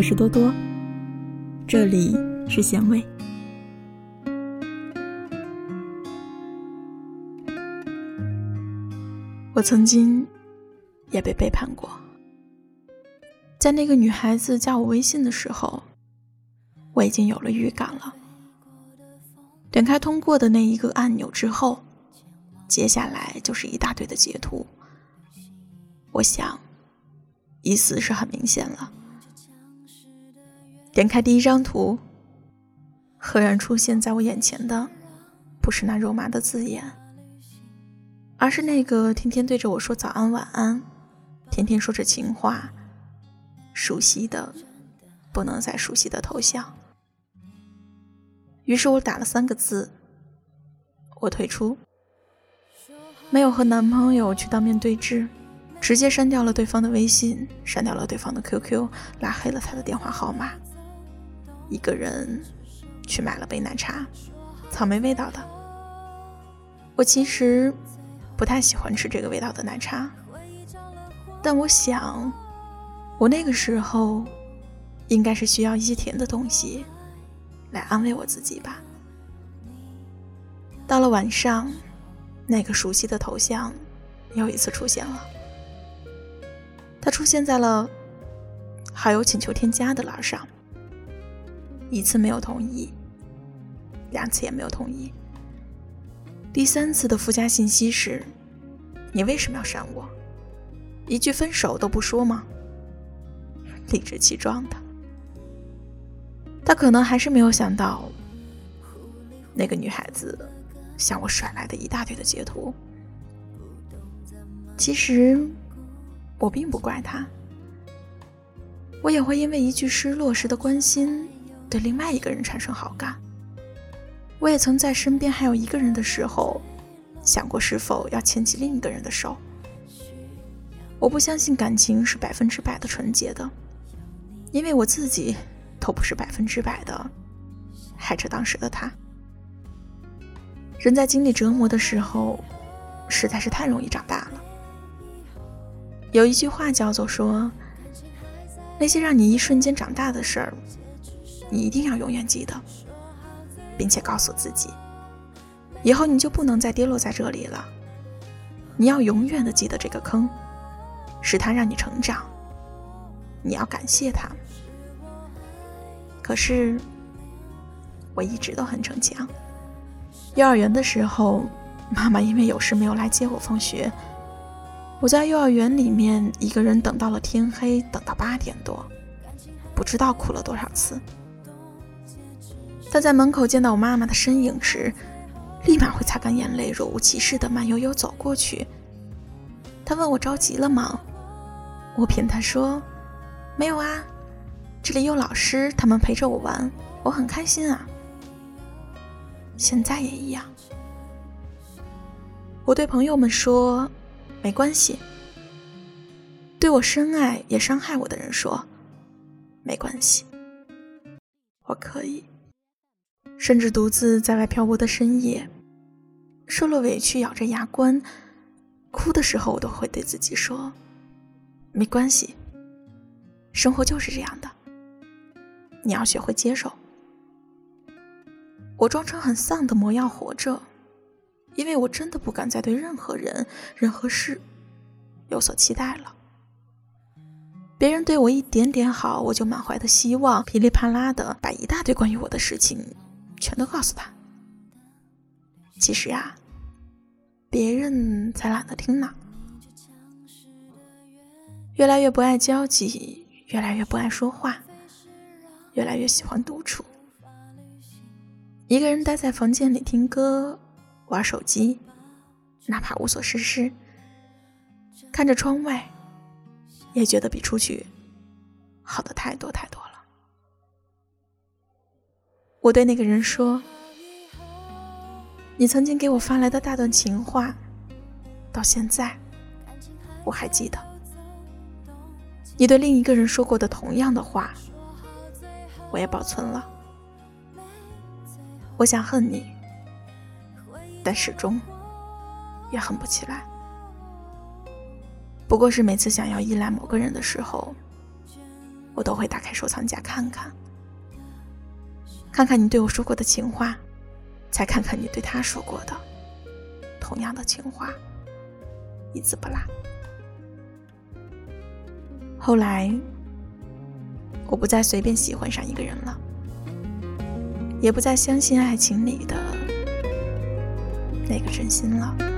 我是多多，这里是咸味。我曾经也被背叛过，在那个女孩子加我微信的时候，我已经有了预感了。点开通过的那一个按钮之后，接下来就是一大堆的截图。我想，意思是很明显了。点开第一张图，赫然出现在我眼前的，不是那肉麻的字眼，而是那个天天对着我说早安晚安，天天说着情话，熟悉的不能再熟悉的头像。于是我打了三个字：我退出。没有和男朋友去当面对质，直接删掉了对方的微信，删掉了对方的 QQ，拉黑了他的电话号码。一个人去买了杯奶茶，草莓味道的。我其实不太喜欢吃这个味道的奶茶，但我想，我那个时候应该是需要一些甜的东西来安慰我自己吧。到了晚上，那个熟悉的头像又一次出现了，它出现在了好友请求添加的栏上。一次没有同意，两次也没有同意。第三次的附加信息是：“你为什么要删我？一句分手都不说吗？”理直气壮的，他可能还是没有想到，那个女孩子向我甩来的一大堆的截图。其实我并不怪他，我也会因为一句失落时的关心。对另外一个人产生好感，我也曾在身边还有一个人的时候，想过是否要牵起另一个人的手。我不相信感情是百分之百的纯洁的，因为我自己都不是百分之百的爱着当时的他。人在经历折磨的时候，实在是太容易长大了。有一句话叫做说，那些让你一瞬间长大的事儿。你一定要永远记得，并且告诉自己，以后你就不能再跌落在这里了。你要永远的记得这个坑，是他让你成长，你要感谢他。可是，我一直都很逞强。幼儿园的时候，妈妈因为有事没有来接我放学，我在幼儿园里面一个人等到了天黑，等到八点多，不知道哭了多少次。但在门口见到我妈妈的身影时，立马会擦干眼泪，若无其事的慢悠悠走过去。他问我着急了吗？我骗他说：“没有啊，这里有老师，他们陪着我玩，我很开心啊。”现在也一样。我对朋友们说：“没关系。”对我深爱也伤害我的人说：“没关系，我可以。”甚至独自在外漂泊的深夜，受了委屈，咬着牙关，哭的时候，我都会对自己说：“没关系，生活就是这样的，你要学会接受。”我装成很丧的模样活着，因为我真的不敢再对任何人、任何事有所期待了。别人对我一点点好，我就满怀的希望，噼里啪啦的把一大堆关于我的事情。全都告诉他。其实呀，别人才懒得听呢。越来越不爱交际，越来越不爱说话，越来越喜欢独处。一个人待在房间里听歌、玩手机，哪怕无所事事，看着窗外，也觉得比出去好的太多太多了。我对那个人说：“你曾经给我发来的大段情话，到现在我还记得。你对另一个人说过的同样的话，我也保存了。我想恨你，但始终也恨不起来。不过是每次想要依赖某个人的时候，我都会打开收藏夹看看，看看你对我说过的情话，再看看你对他说过的同样的情话，一字不落。后来，我不再随便喜欢上一个人了，也不再相信爱情里的那个真心了。